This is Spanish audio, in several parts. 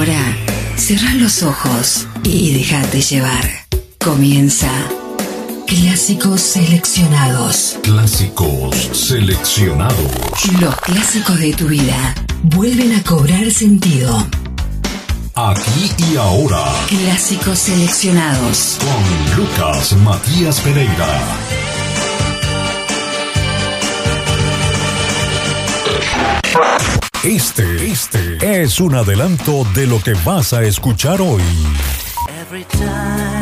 Ahora, cierra los ojos y déjate llevar. Comienza Clásicos Seleccionados. Clásicos seleccionados. Los clásicos de tu vida vuelven a cobrar sentido. Aquí y ahora. Clásicos seleccionados. Con Lucas Matías Pereira. Este, este es un adelanto de lo que vas a escuchar hoy. Every time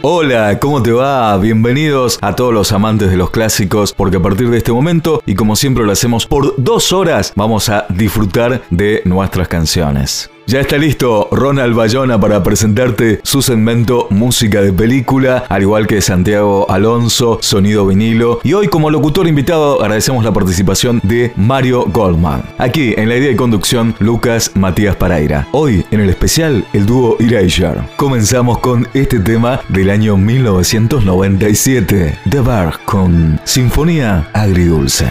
Hola, ¿cómo te va? Bienvenidos a todos los amantes de los clásicos, porque a partir de este momento, y como siempre lo hacemos por dos horas, vamos a disfrutar de nuestras canciones. Ya está listo Ronald Bayona para presentarte su segmento Música de Película, al igual que Santiago Alonso, Sonido Vinilo. Y hoy como locutor invitado agradecemos la participación de Mario Goldman. Aquí en la idea de conducción, Lucas Matías Paraira. Hoy en el especial, el dúo Erasure. Comenzamos con este tema del año 1997, The Bar con Sinfonía Agridulce.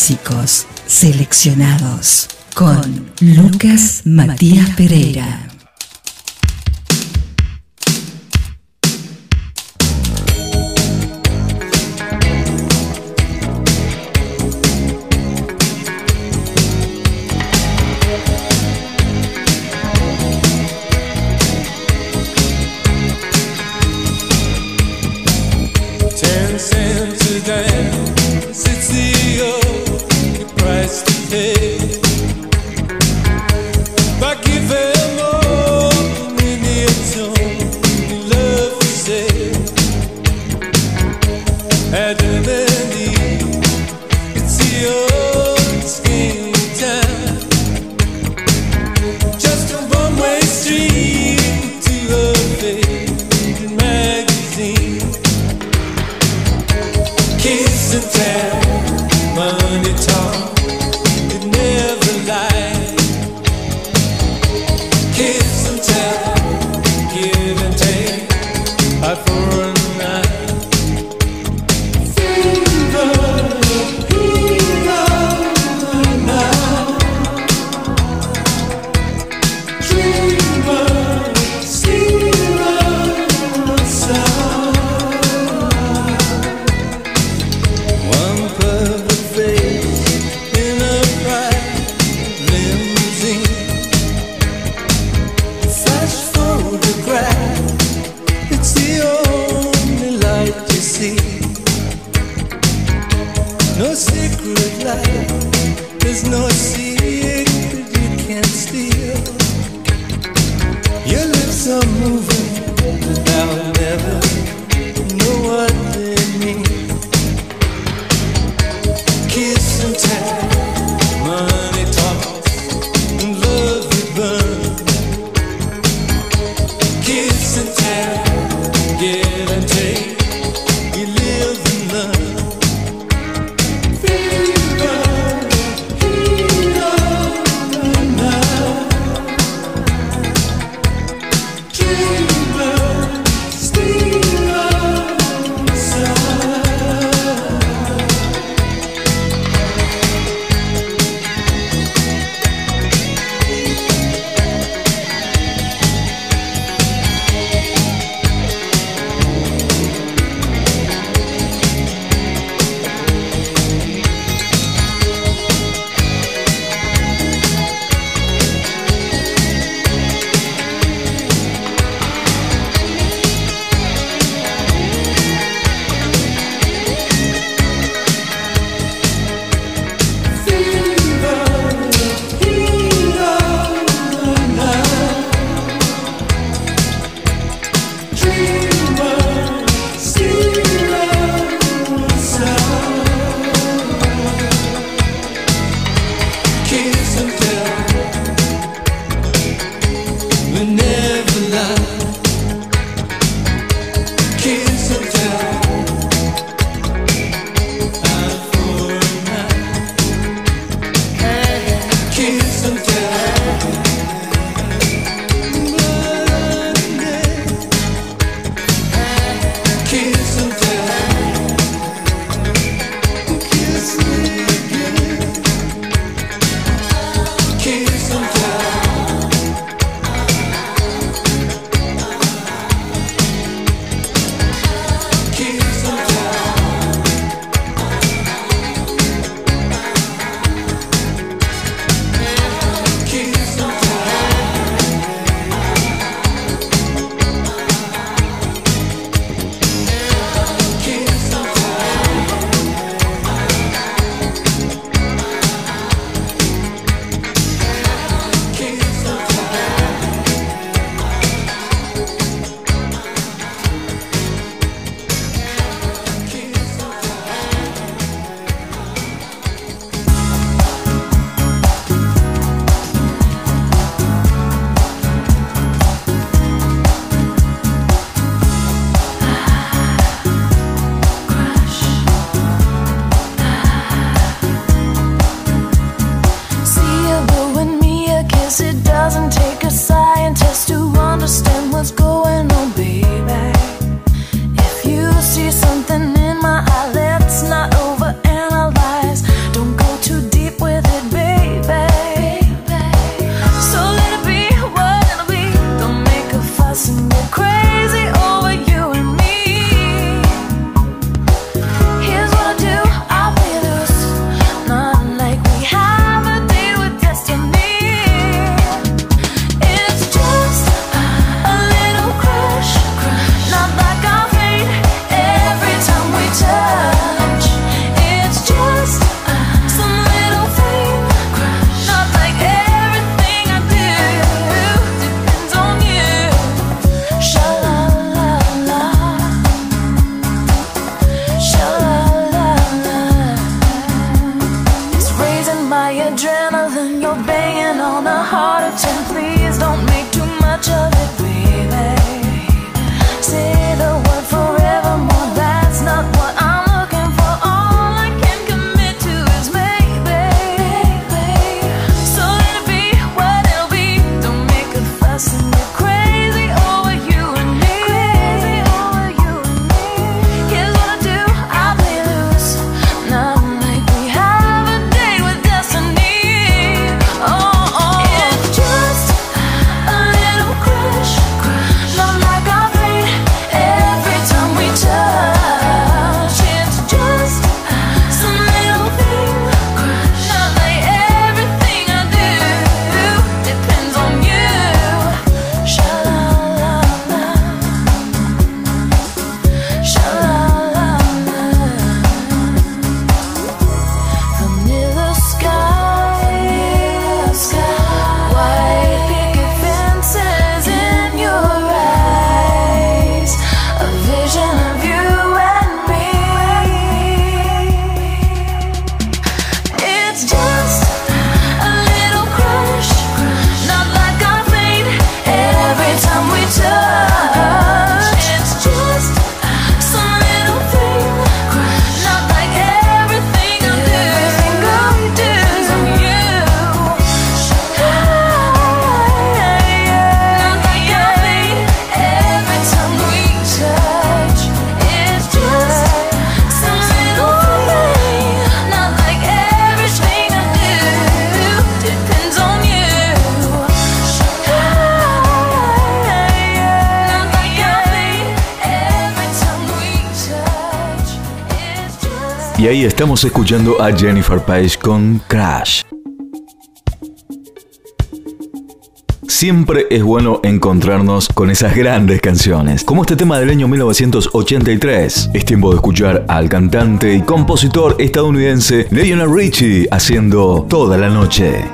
Clásicos seleccionados con Lucas Matías Pereira. temply ahí estamos escuchando a Jennifer Page con Crash. Siempre es bueno encontrarnos con esas grandes canciones, como este tema del año 1983. Es tiempo de escuchar al cantante y compositor estadounidense Lionel Richie haciendo Toda la Noche.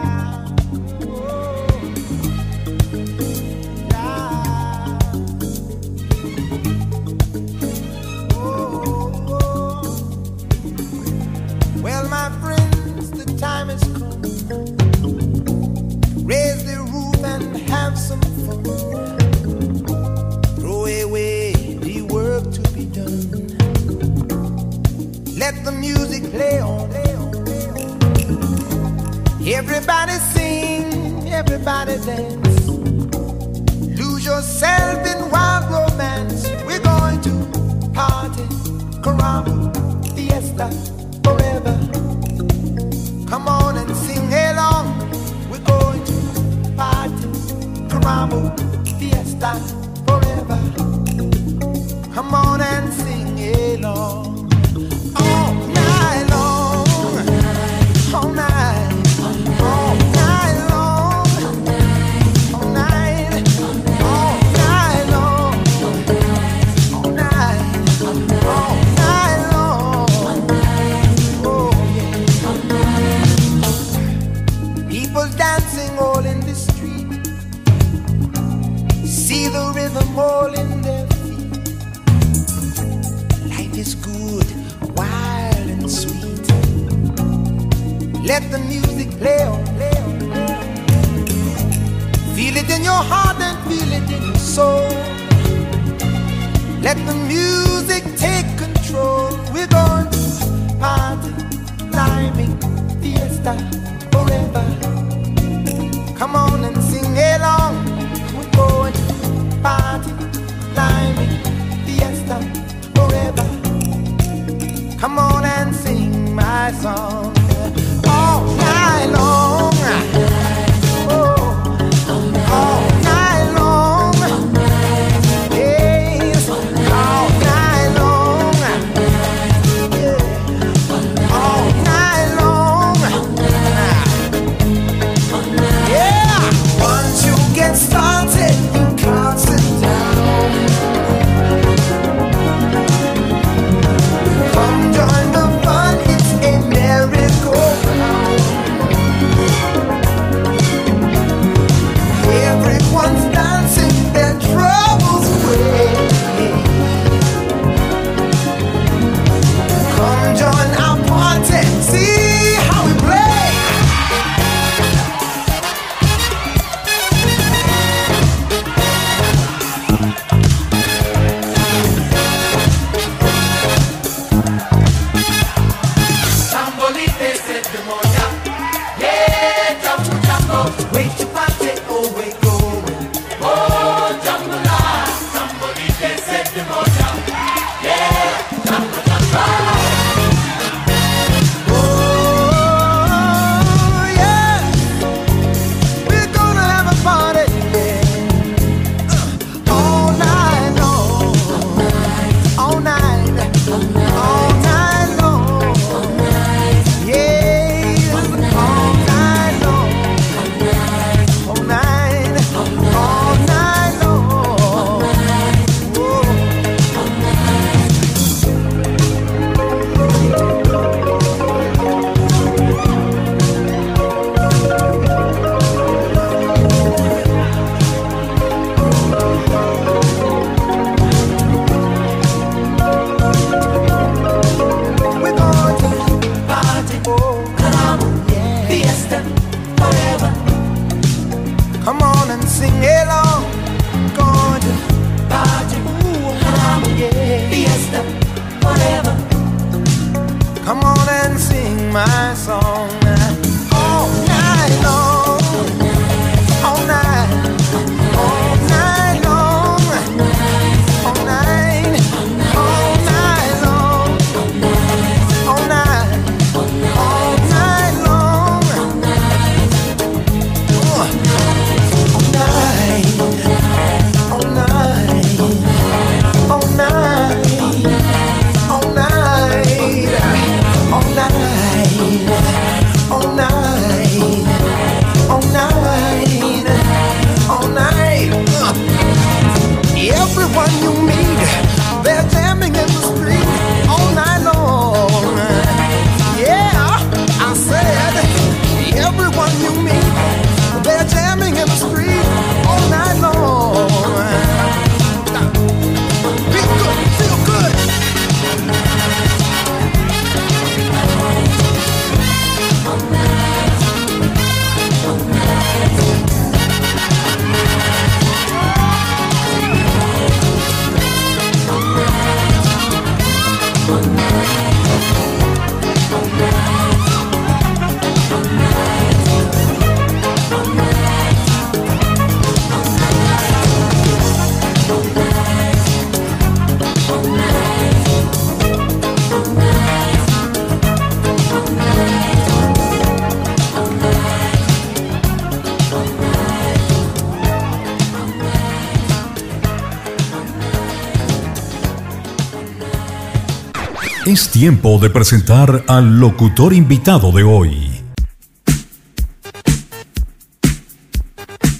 Es tiempo de presentar al locutor invitado de hoy.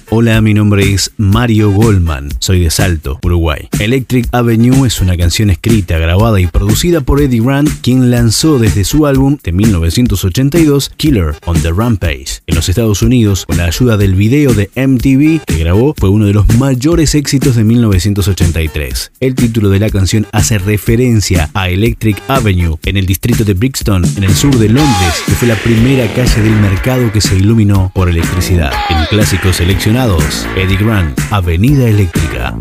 Hola, mi nombre es Mario Goldman, soy de Salto, Uruguay. Electric Avenue es una canción escrita, grabada y producida por Eddie Grant, quien lanzó desde su álbum de 1982 Killer on the Rampage los Estados Unidos, con la ayuda del video de MTV que grabó, fue uno de los mayores éxitos de 1983. El título de la canción hace referencia a Electric Avenue, en el distrito de Brixton, en el sur de Londres, que fue la primera calle del mercado que se iluminó por electricidad. En clásicos seleccionados, Eddie Grant, Avenida Eléctrica.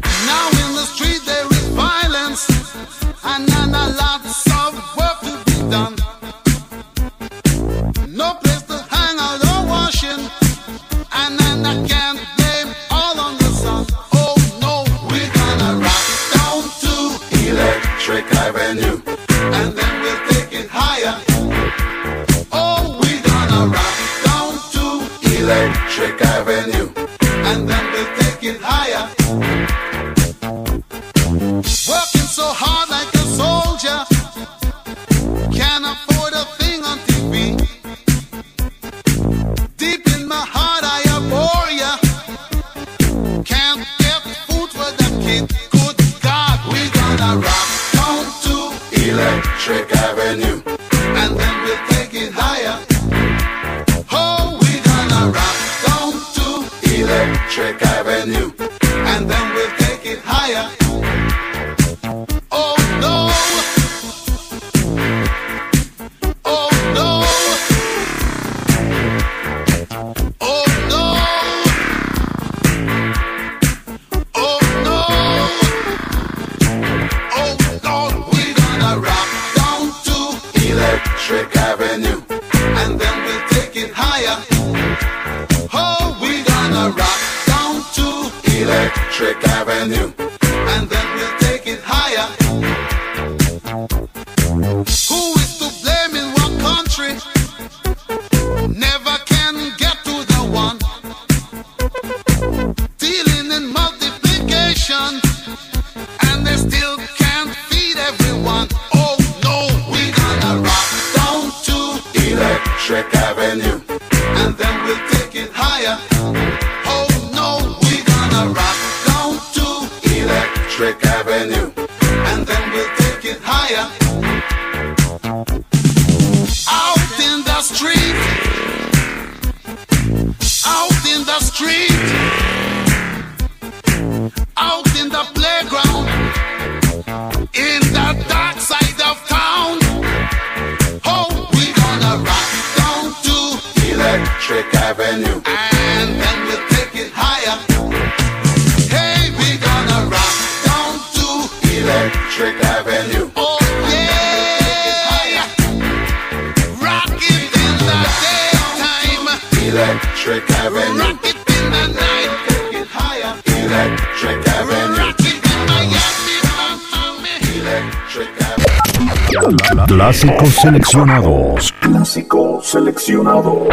seleccionados. Clásicos seleccionados.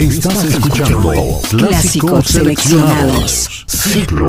Estás escuchando Clásicos seleccionados. Ciclo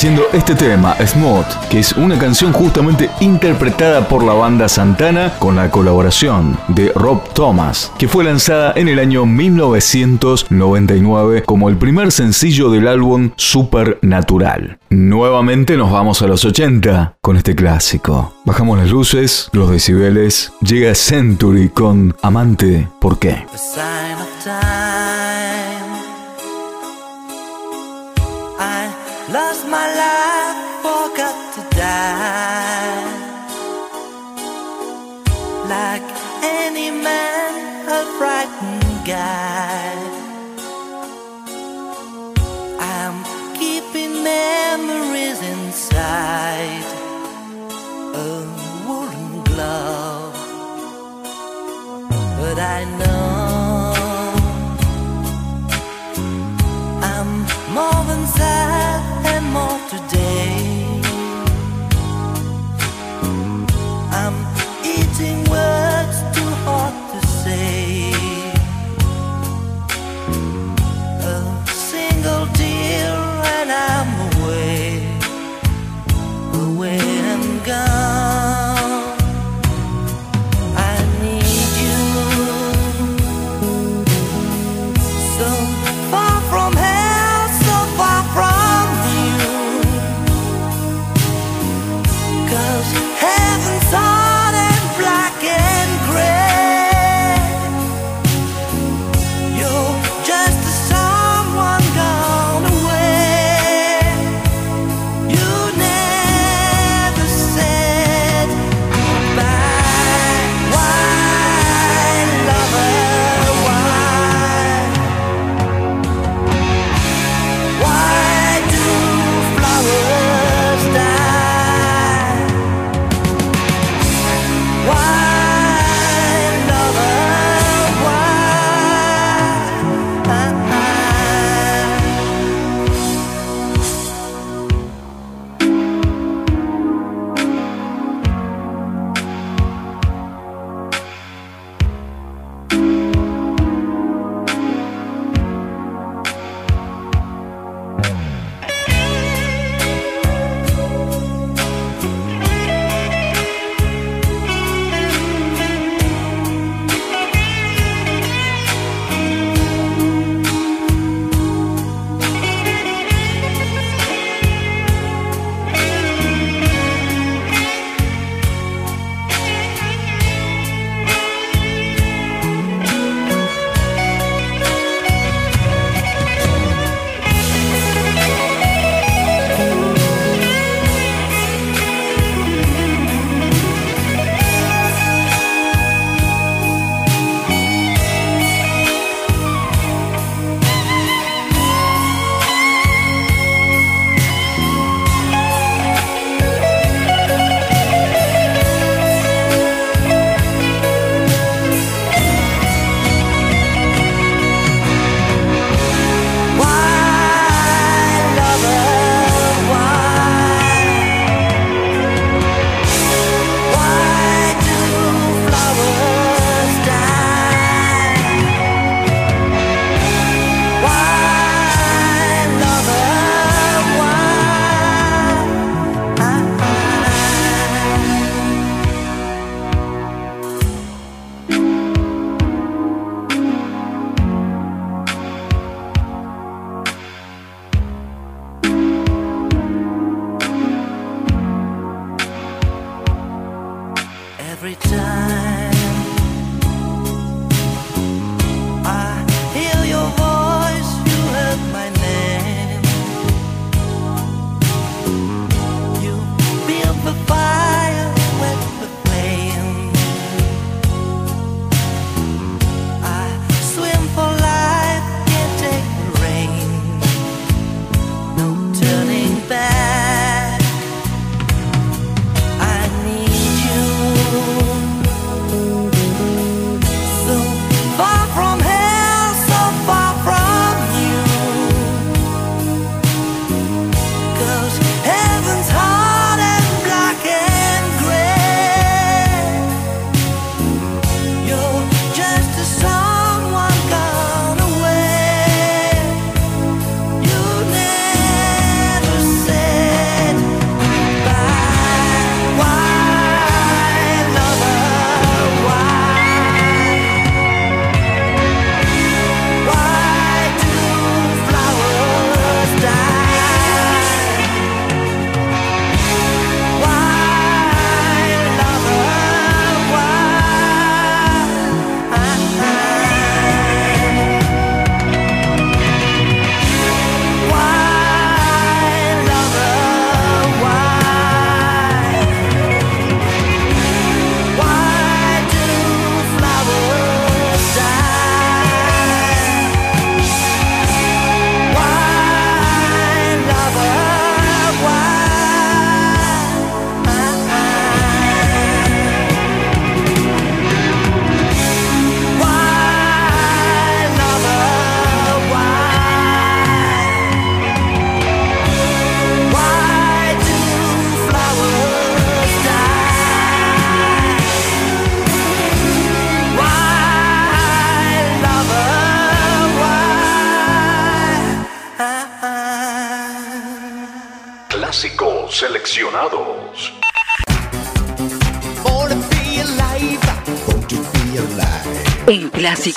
haciendo este tema, Smooth, que es una canción justamente interpretada por la banda Santana con la colaboración de Rob Thomas, que fue lanzada en el año 1999 como el primer sencillo del álbum Supernatural. Nuevamente nos vamos a los 80 con este clásico. Bajamos las luces, los decibeles, llega Century con Amante, ¿por qué?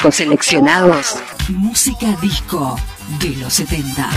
discos seleccionados. Música disco de los 70.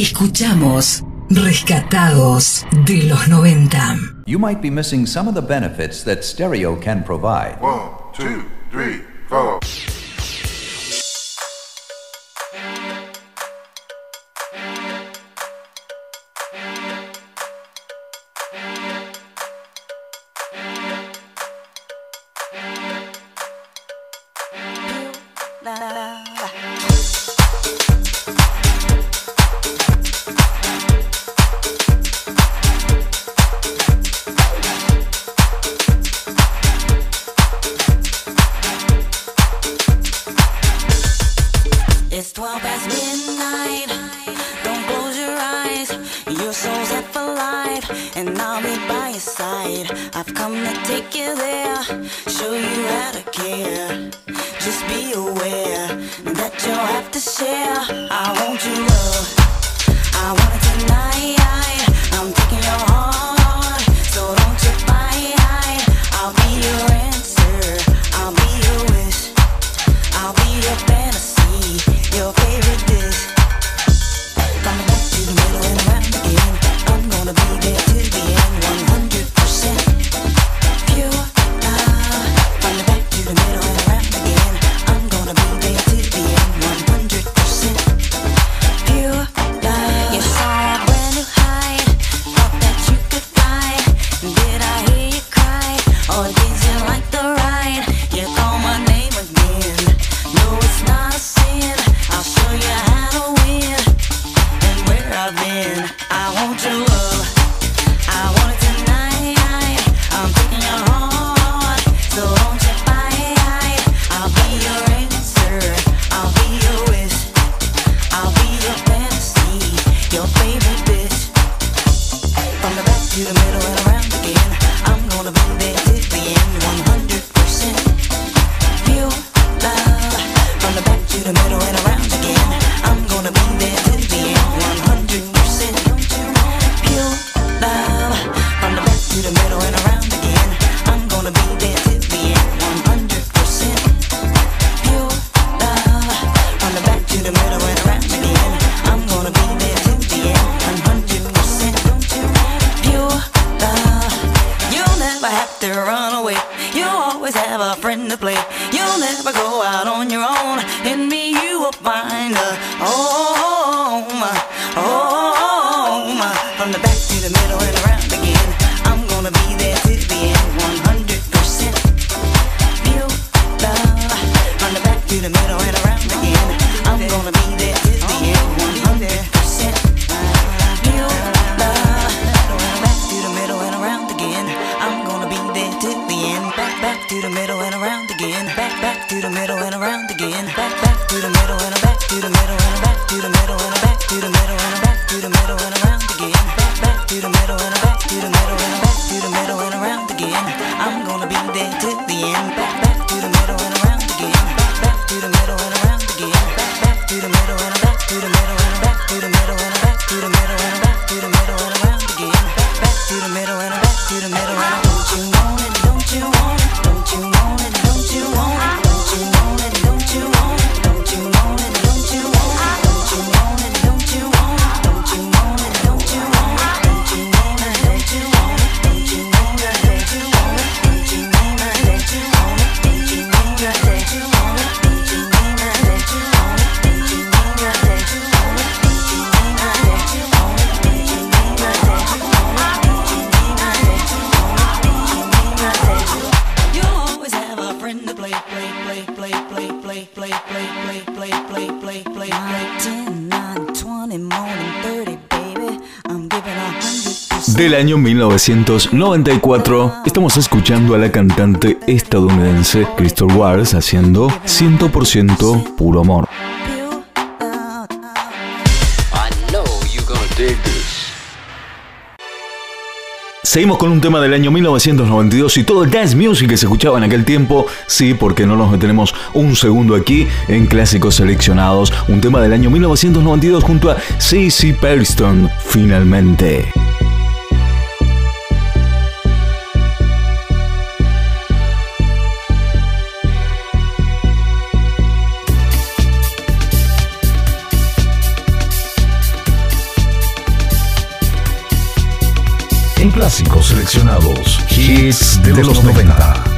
Escuchamos Rescatados de los 90. You might be missing some of the benefits that stereo can provide. One, two, three, four. again, back back to the middle and around again, back back to the middle and around again, back back to the middle and back to the middle and back to the middle and back to the middle and back to the middle and around again, back back to the middle and back to the middle and back to the middle and around again. I'm gonna be there till the end, back back. 1994, estamos escuchando a la cantante estadounidense Crystal Waters haciendo 100% puro amor. Seguimos con un tema del año 1992 y todo el dance music que se escuchaba en aquel tiempo. Sí, porque no nos detenemos un segundo aquí en clásicos seleccionados. Un tema del año 1992 junto a Ceci Periston, finalmente. en clásicos seleccionados, hits de, los, los 90. 90.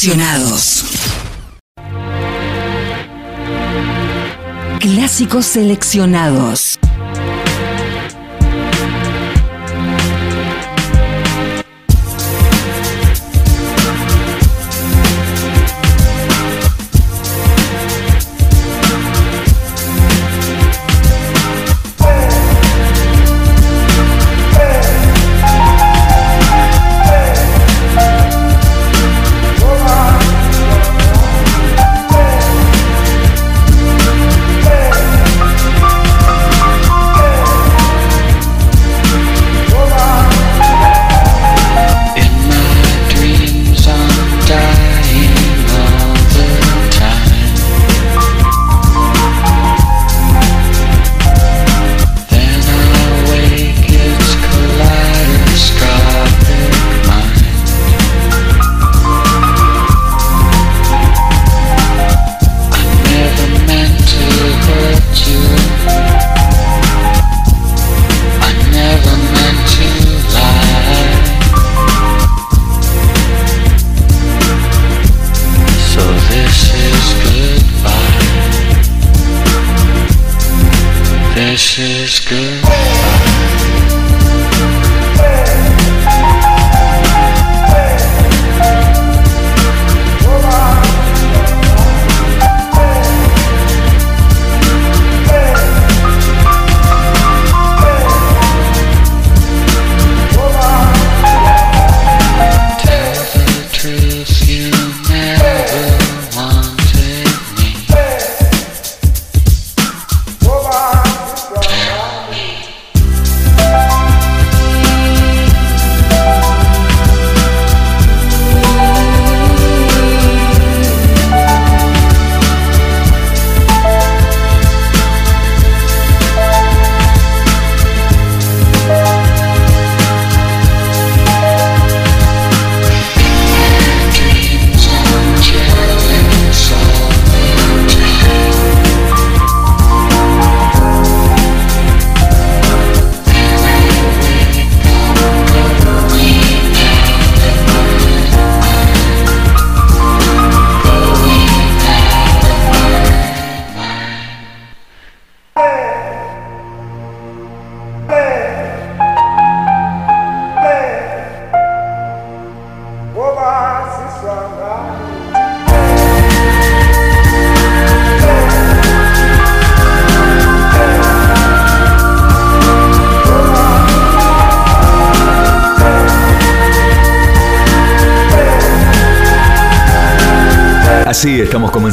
seleccionados. Clásicos seleccionados.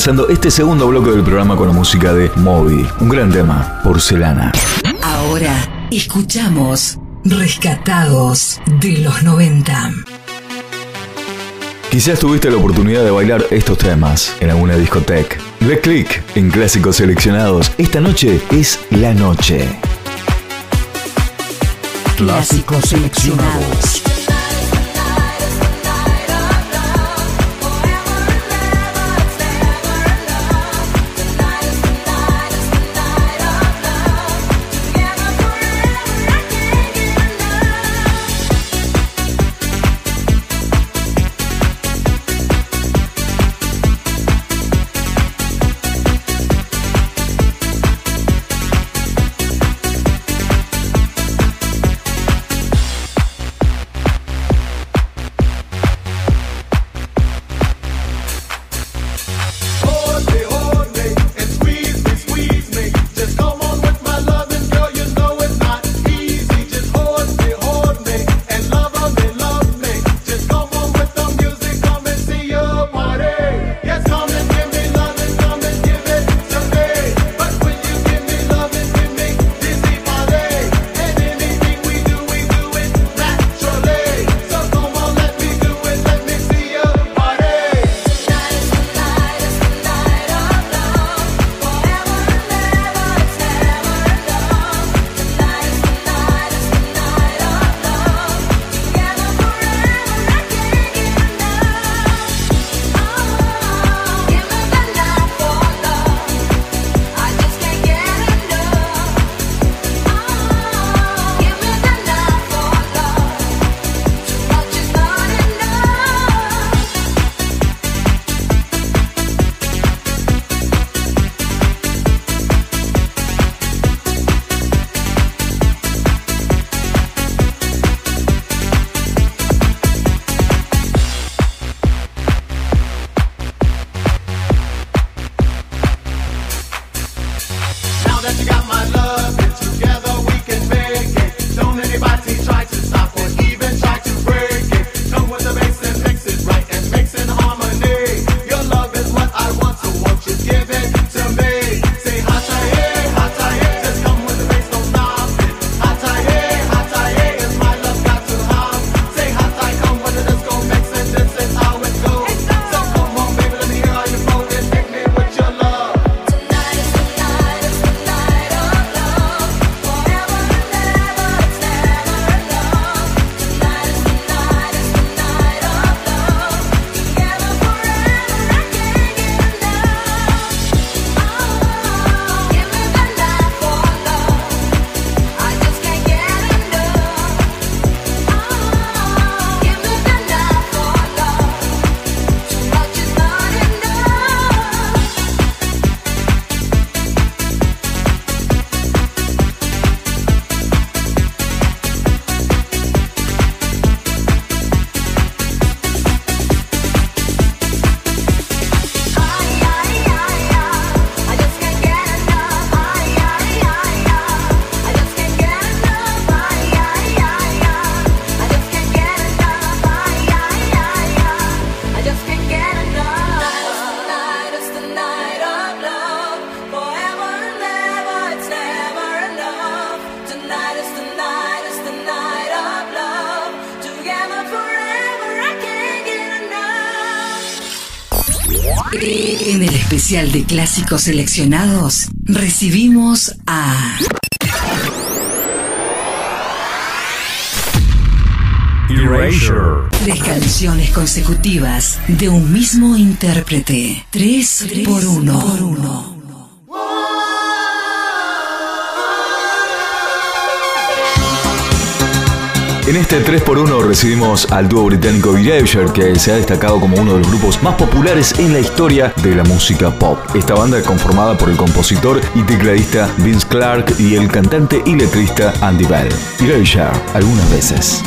comenzando este segundo bloque del programa con la música de Moby. Un gran tema, porcelana. Ahora escuchamos Rescatados de los 90. Quizás tuviste la oportunidad de bailar estos temas en alguna discoteca. De clic en clásicos seleccionados. Esta noche es la noche. Clásicos seleccionados. De clásicos seleccionados, recibimos a Erasure. tres canciones consecutivas de un mismo intérprete. Tres, por uno. Por uno. En este 3x1 recibimos al dúo británico Erasure, que se ha destacado como uno de los grupos más populares en la historia de la música pop. Esta banda conformada por el compositor y tecladista Vince Clark y el cantante y letrista Andy Bell. Erasure, algunas veces.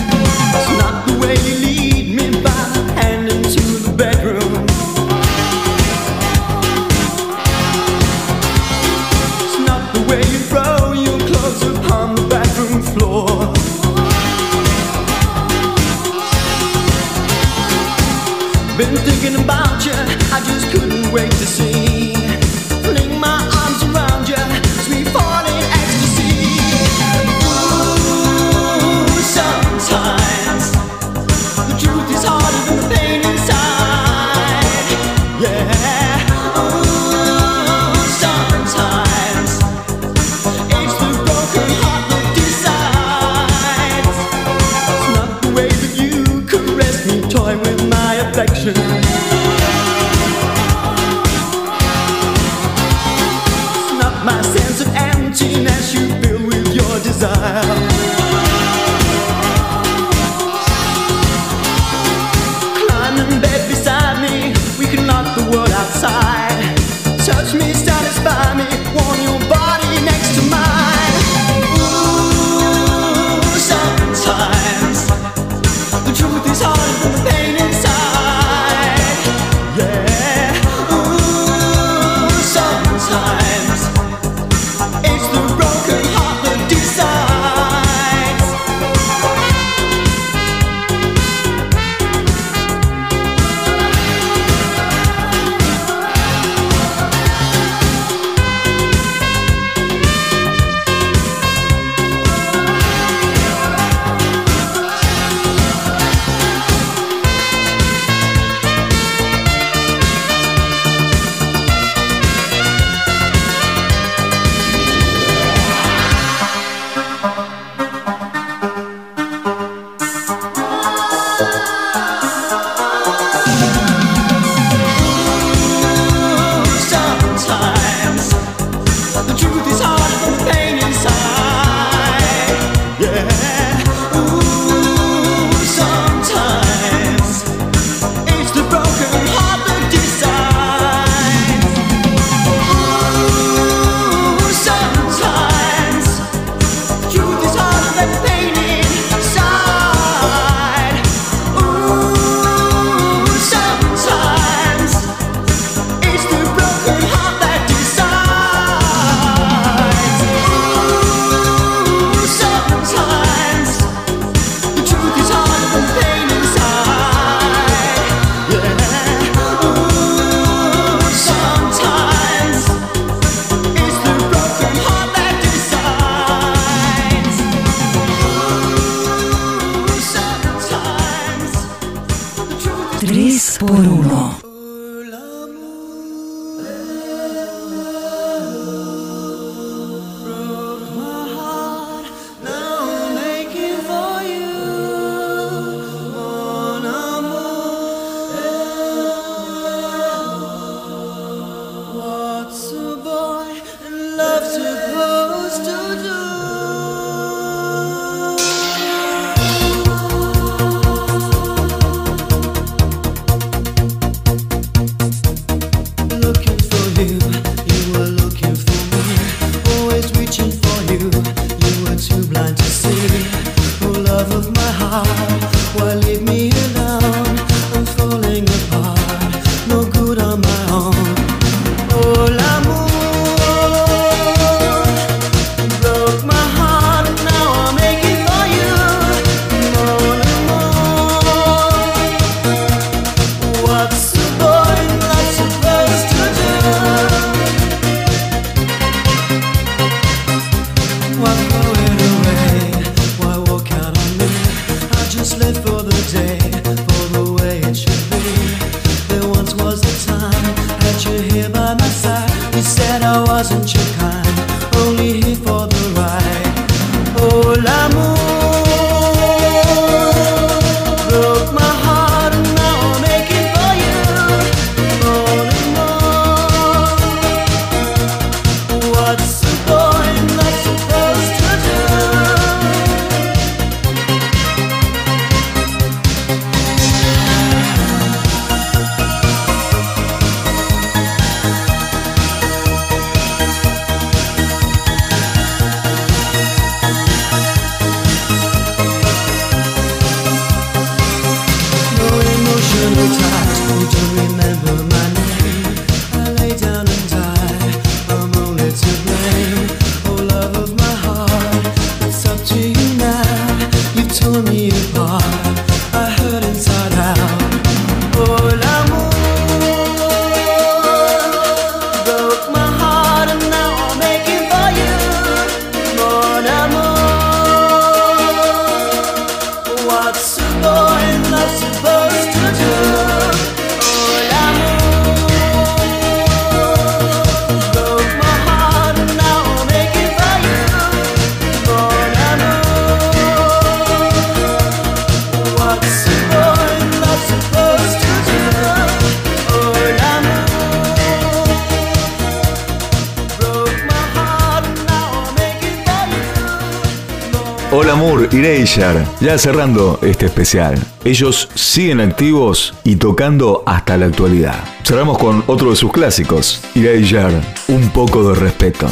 Ya cerrando este especial, ellos siguen activos y tocando hasta la actualidad. Cerramos con otro de sus clásicos, Elijah, un poco de respeto.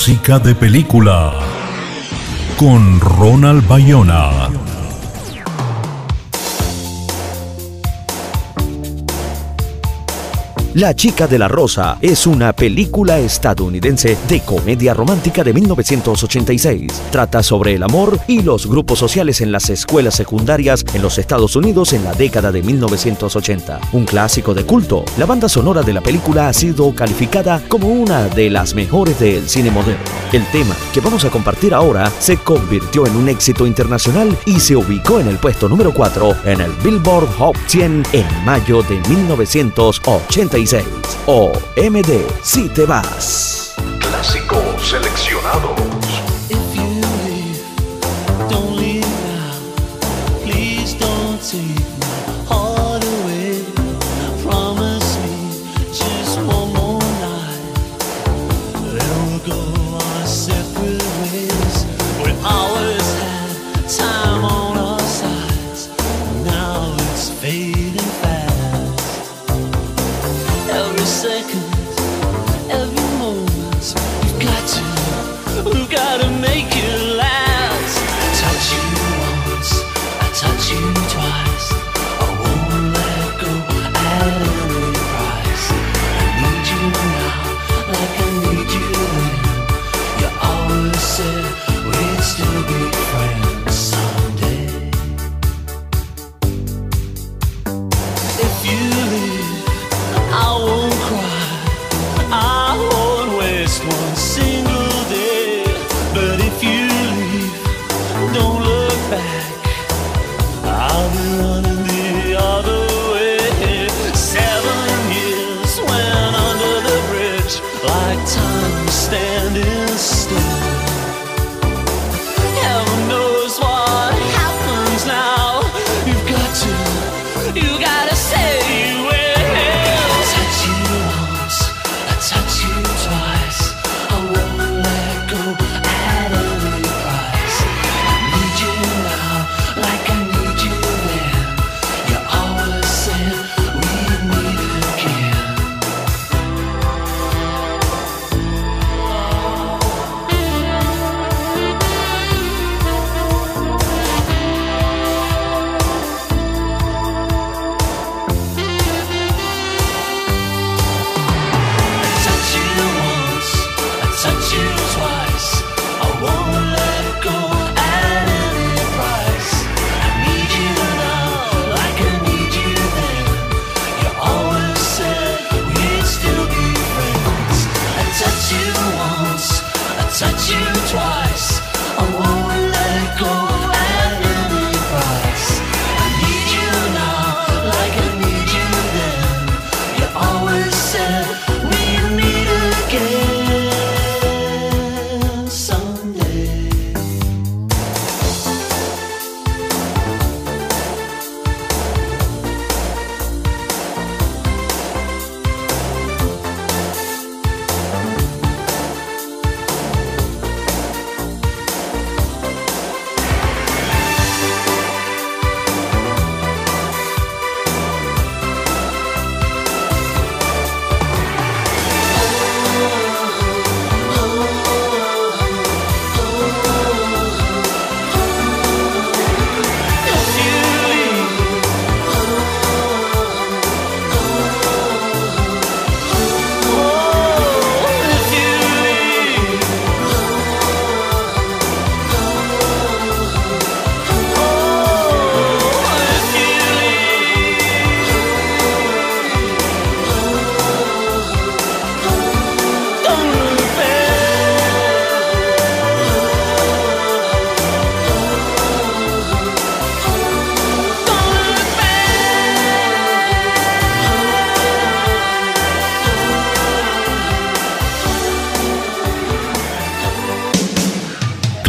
Música de película con Ronald Bayona. La chica de la rosa es una película estadounidense de comedia romántica de 1986. Trata sobre el amor y los grupos sociales en las escuelas secundarias en los Estados Unidos en la década de 1980. Un clásico de culto, la banda sonora de la película ha sido calificada como una de las mejores del cine moderno. El tema que vamos a compartir ahora se convirtió en un éxito internacional y se ubicó en el puesto número 4 en el Billboard Hot 100 en mayo de 1986. O MD Si te vas. Clásicos seleccionados.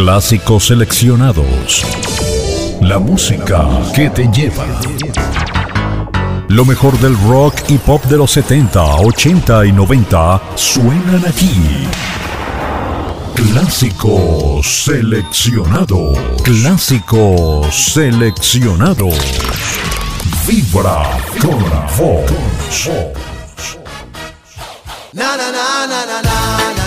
Clásicos seleccionados. La música que te lleva. Lo mejor del rock y pop de los 70, 80 y 90 suenan aquí. Clásicos seleccionados. Clásicos seleccionados. Vibra con voz. na na na na na. na.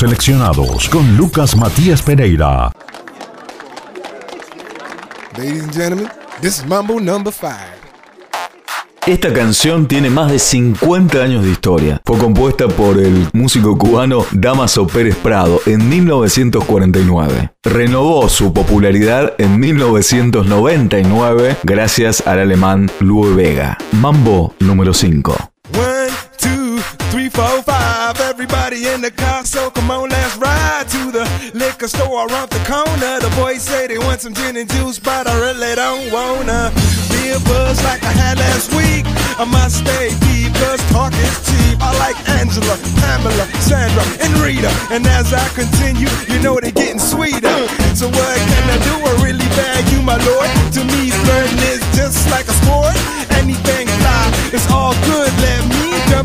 seleccionados con Lucas Matías Pereira. Ladies and gentlemen, this is Mambo number five. Esta canción tiene más de 50 años de historia. Fue compuesta por el músico cubano Damaso Pérez Prado en 1949. Renovó su popularidad en 1999 gracias al alemán Lue Vega. Mambo número 5. One, two, three, four, five. Everybody in the car, so liquor store around the corner. The boys say they want some gin and juice, but I really don't wanna be a buzz like I had last week. I must stay deep, cause talk is cheap. I like Angela, Pamela, Sandra, and Rita. And as I continue, you know they're getting sweeter. So what can I do? I really value my lord. To me, flirting is just like a sport.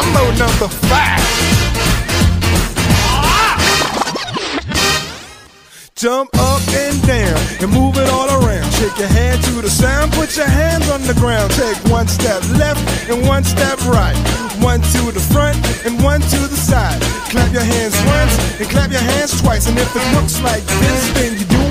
Mambo number five. Jump up and down and move it all around. Shake your hand to the sound, put your hands on the ground. Take one step left and one step right. One to the front and one to the side. Clap your hands once and clap your hands twice. And if it looks like this, then you're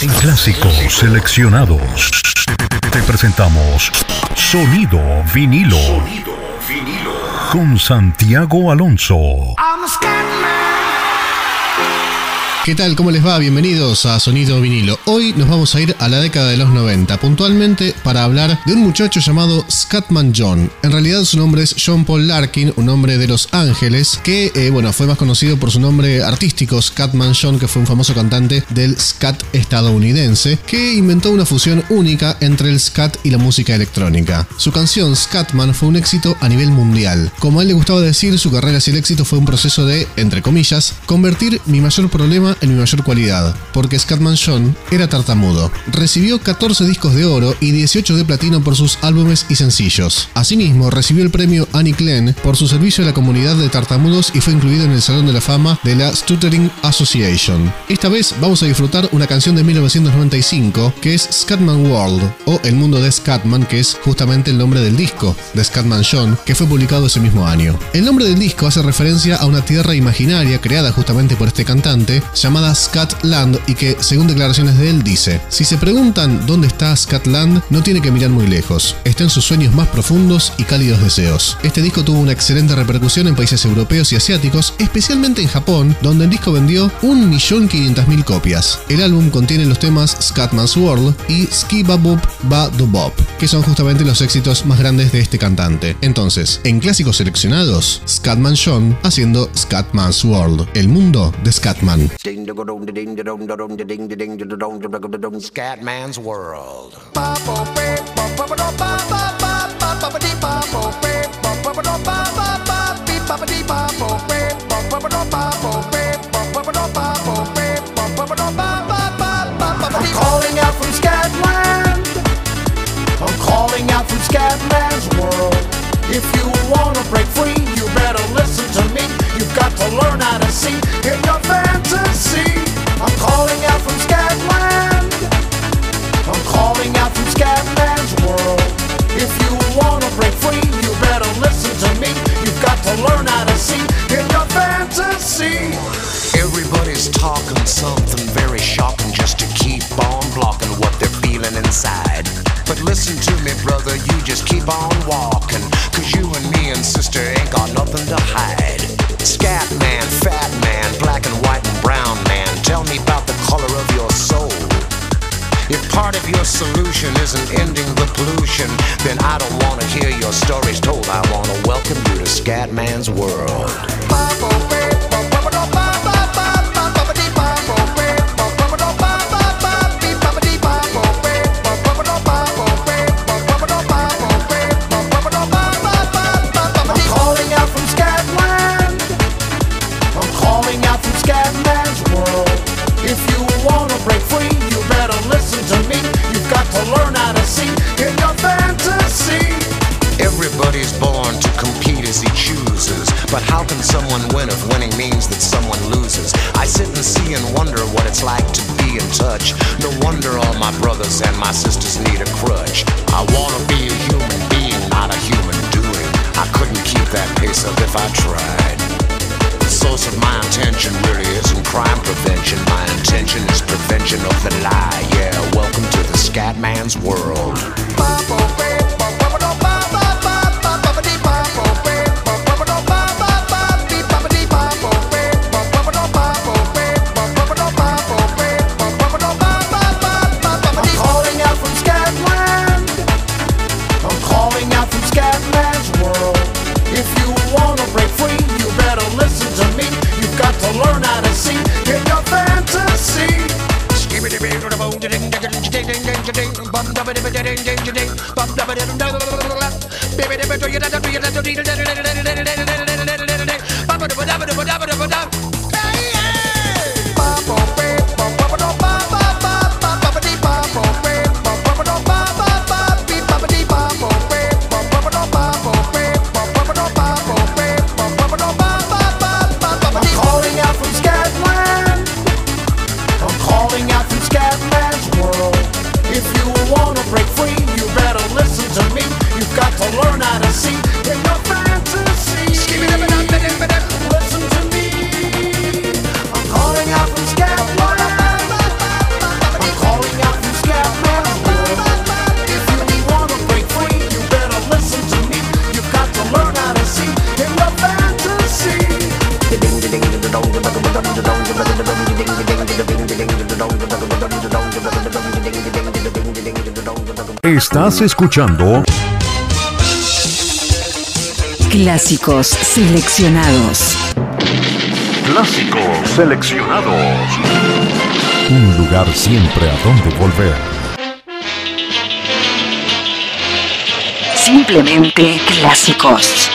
En clásicos seleccionados, te presentamos Sonido Vinilo. Con Santiago Alonso. ¿Qué tal? ¿Cómo les va? Bienvenidos a Sonido Vinilo. Hoy nos vamos a ir a la década de los 90, puntualmente para hablar de un muchacho llamado Scatman John. En realidad su nombre es John Paul Larkin, un hombre de Los Ángeles, que eh, bueno, fue más conocido por su nombre artístico Scatman John, que fue un famoso cantante del scat estadounidense, que inventó una fusión única entre el scat y la música electrónica. Su canción Scatman fue un éxito a nivel mundial. Como a él le gustaba decir, su carrera hacia el éxito fue un proceso de, entre comillas, convertir mi mayor problema en mi mayor cualidad, porque Scatman John era tartamudo. Recibió 14 discos de oro y 18 de platino por sus álbumes y sencillos. Asimismo, recibió el premio Annie Klein por su servicio a la comunidad de tartamudos y fue incluido en el Salón de la Fama de la Stuttering Association. Esta vez vamos a disfrutar una canción de 1995 que es Scatman World o El Mundo de Scatman, que es justamente el nombre del disco de Scatman John, que fue publicado ese mismo año. El nombre del disco hace referencia a una tierra imaginaria creada justamente por este cantante llamada Scatland y que, según declaraciones de él, dice: Si se preguntan dónde está Scatland, no tiene que mirar muy lejos. Está en sus sueños más profundos y cálidos deseos. Este disco tuvo una excelente repercusión en países europeos y asiáticos, especialmente en Japón, donde el disco vendió 1.500.000 copias. El álbum contiene los temas Scatman's World y Ski Baboop Ba Do Bop, que son justamente los éxitos más grandes de este cantante. Entonces, en clásicos seleccionados, Scatman John haciendo Scatman's World, el mundo de Scatman. Scatman's World. I'm calling out from Scatland. I'm calling out from Scatman's world. If you wanna break free, you better listen to me. You've got to learn how to see in your fantasy. Fantasy. Everybody's talking something very shocking just to keep on blocking what they're feeling inside. But listen to me, brother, you just keep on walking. Cause you and me and sister ain't got nothing to hide. Scat man, fat man, black and white and brown man, tell me about the color of your soul. If part of your solution isn't ending the pollution, then I don't wanna hear your stories told. I wanna welcome you to Scatman's world. I'm in your fantasy. Everybody's born to compete as he chooses. But how can someone win if winning means that someone loses? I sit and see and wonder what it's like to be in touch. No wonder all my brothers and my sisters need a crutch. I wanna be a human being, not a human doing. I couldn't keep that pace up if I tried. Source of my intention really isn't crime prevention. My intention is prevention of the lie. Yeah, welcome to the world. From Scatland. I'm calling out from Scatman's world. If you wanna break free, I'm Estás escuchando Clásicos seleccionados. Clásicos seleccionados. Un lugar siempre a donde volver. Simplemente clásicos.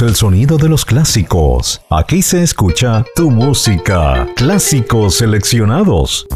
El sonido de los clásicos. Aquí se escucha tu música. Clásicos seleccionados.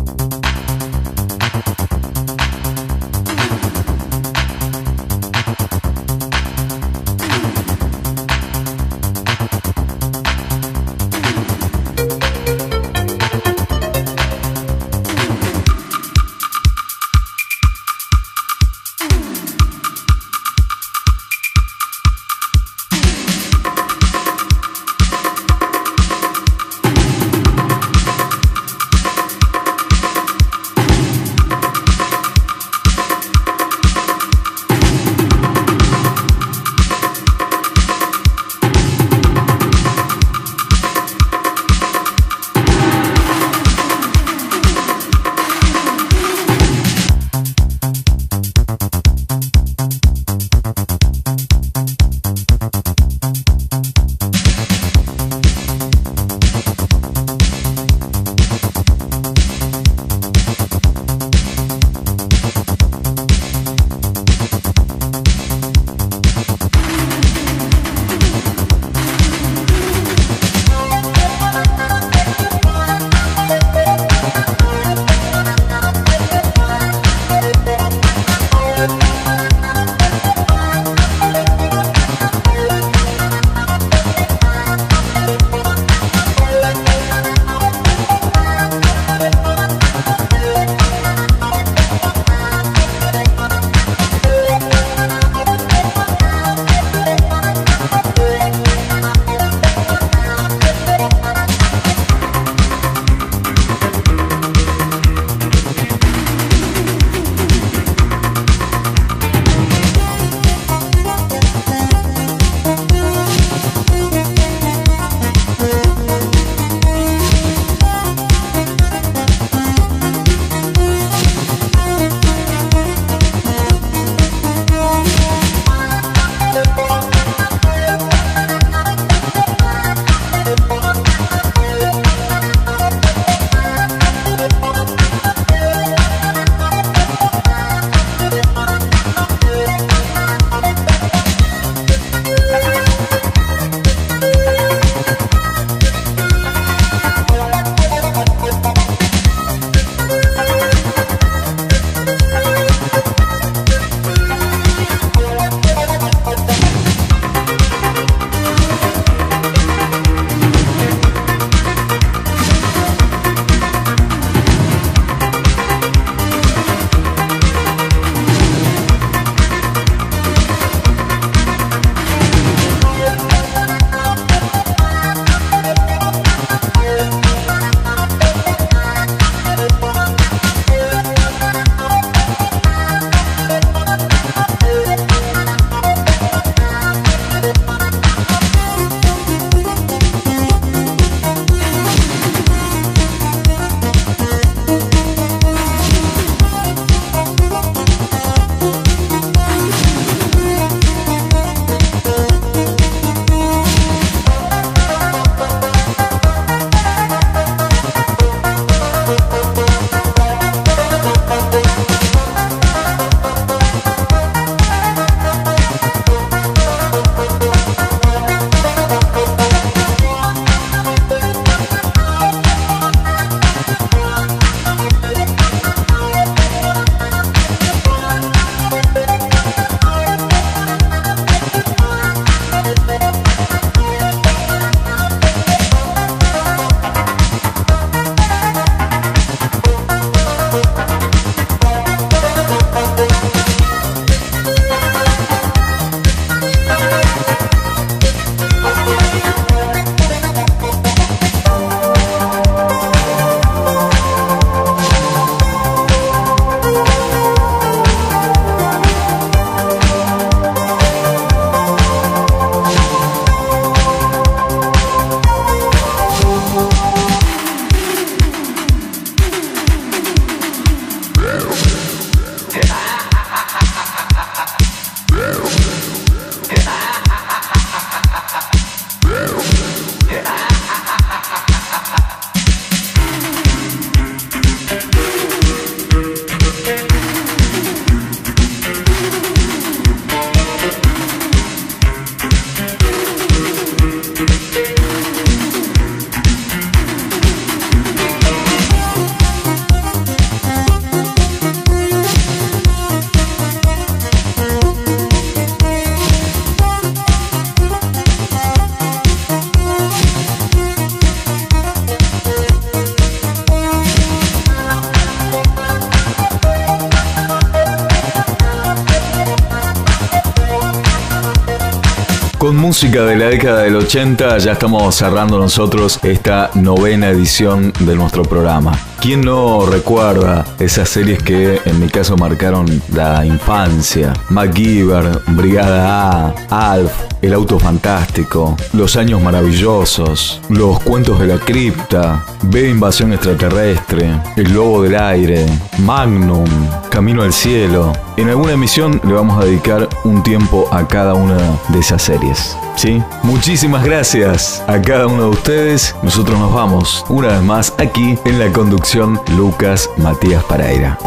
de la década del 80, ya estamos cerrando nosotros esta novena edición de nuestro programa. ¿Quién no recuerda esas series que en mi caso marcaron la infancia? MacGyver, Brigada A, Alf, el auto fantástico, Los años maravillosos, Los cuentos de la cripta, B invasión extraterrestre, El lobo del aire, Magnum, Camino al cielo. En alguna emisión le vamos a dedicar un tiempo a cada una de esas series. ¿Sí? Muchísimas gracias a cada uno de ustedes. Nosotros nos vamos una vez más aquí en la conducción Lucas Matías Paraira.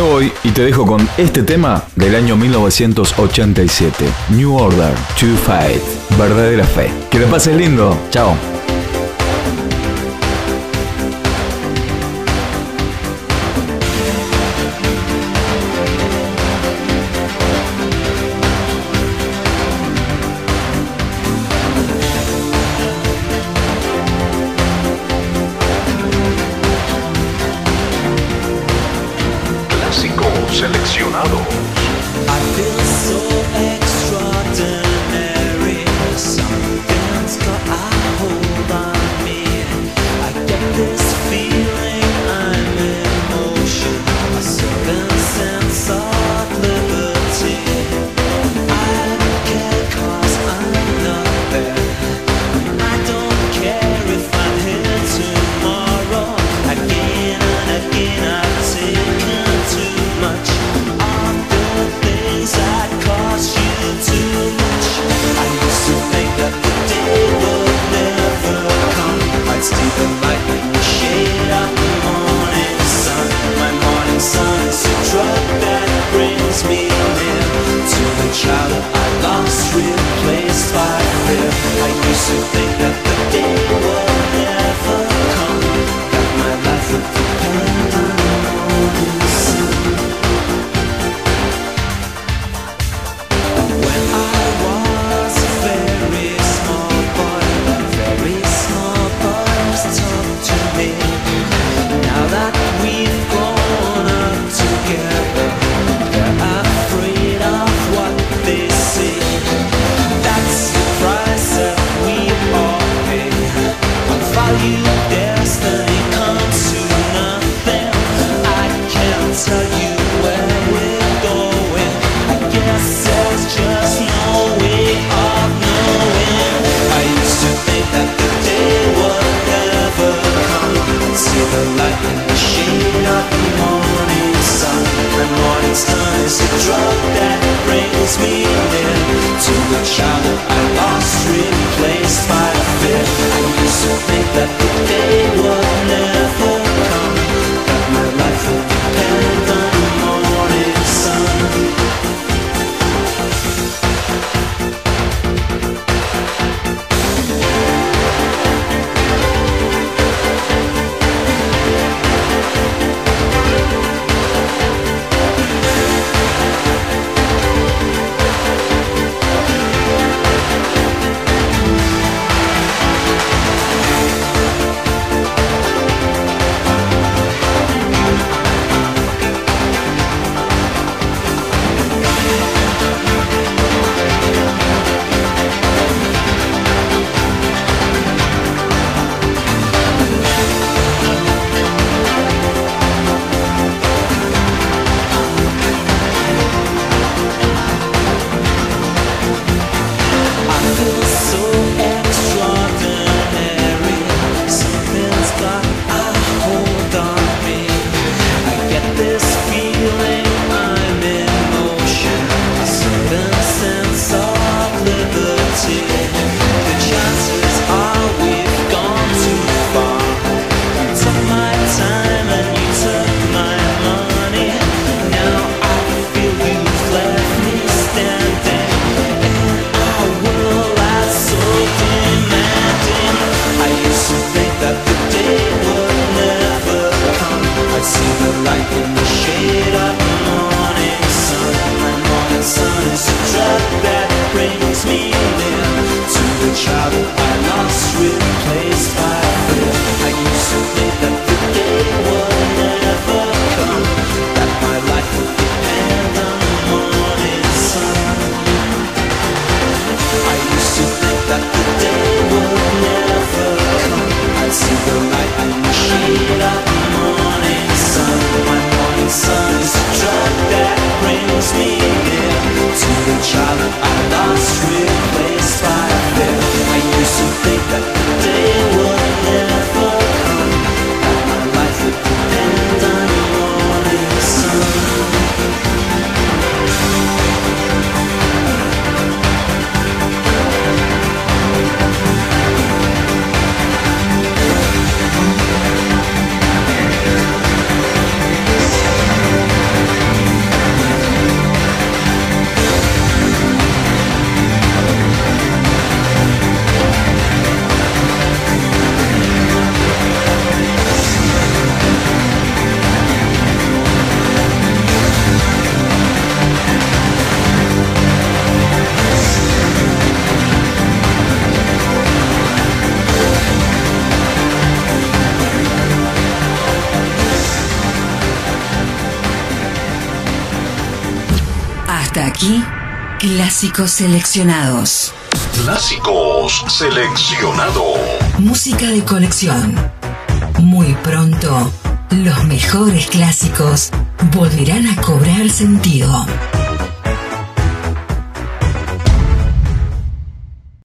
Me y te dejo con este tema del año 1987, New Order, To Fight, verdadera fe. Que te pases lindo, chao. Clásicos seleccionados. Clásicos seleccionados. Música de colección. Muy pronto, los mejores clásicos volverán a cobrar sentido.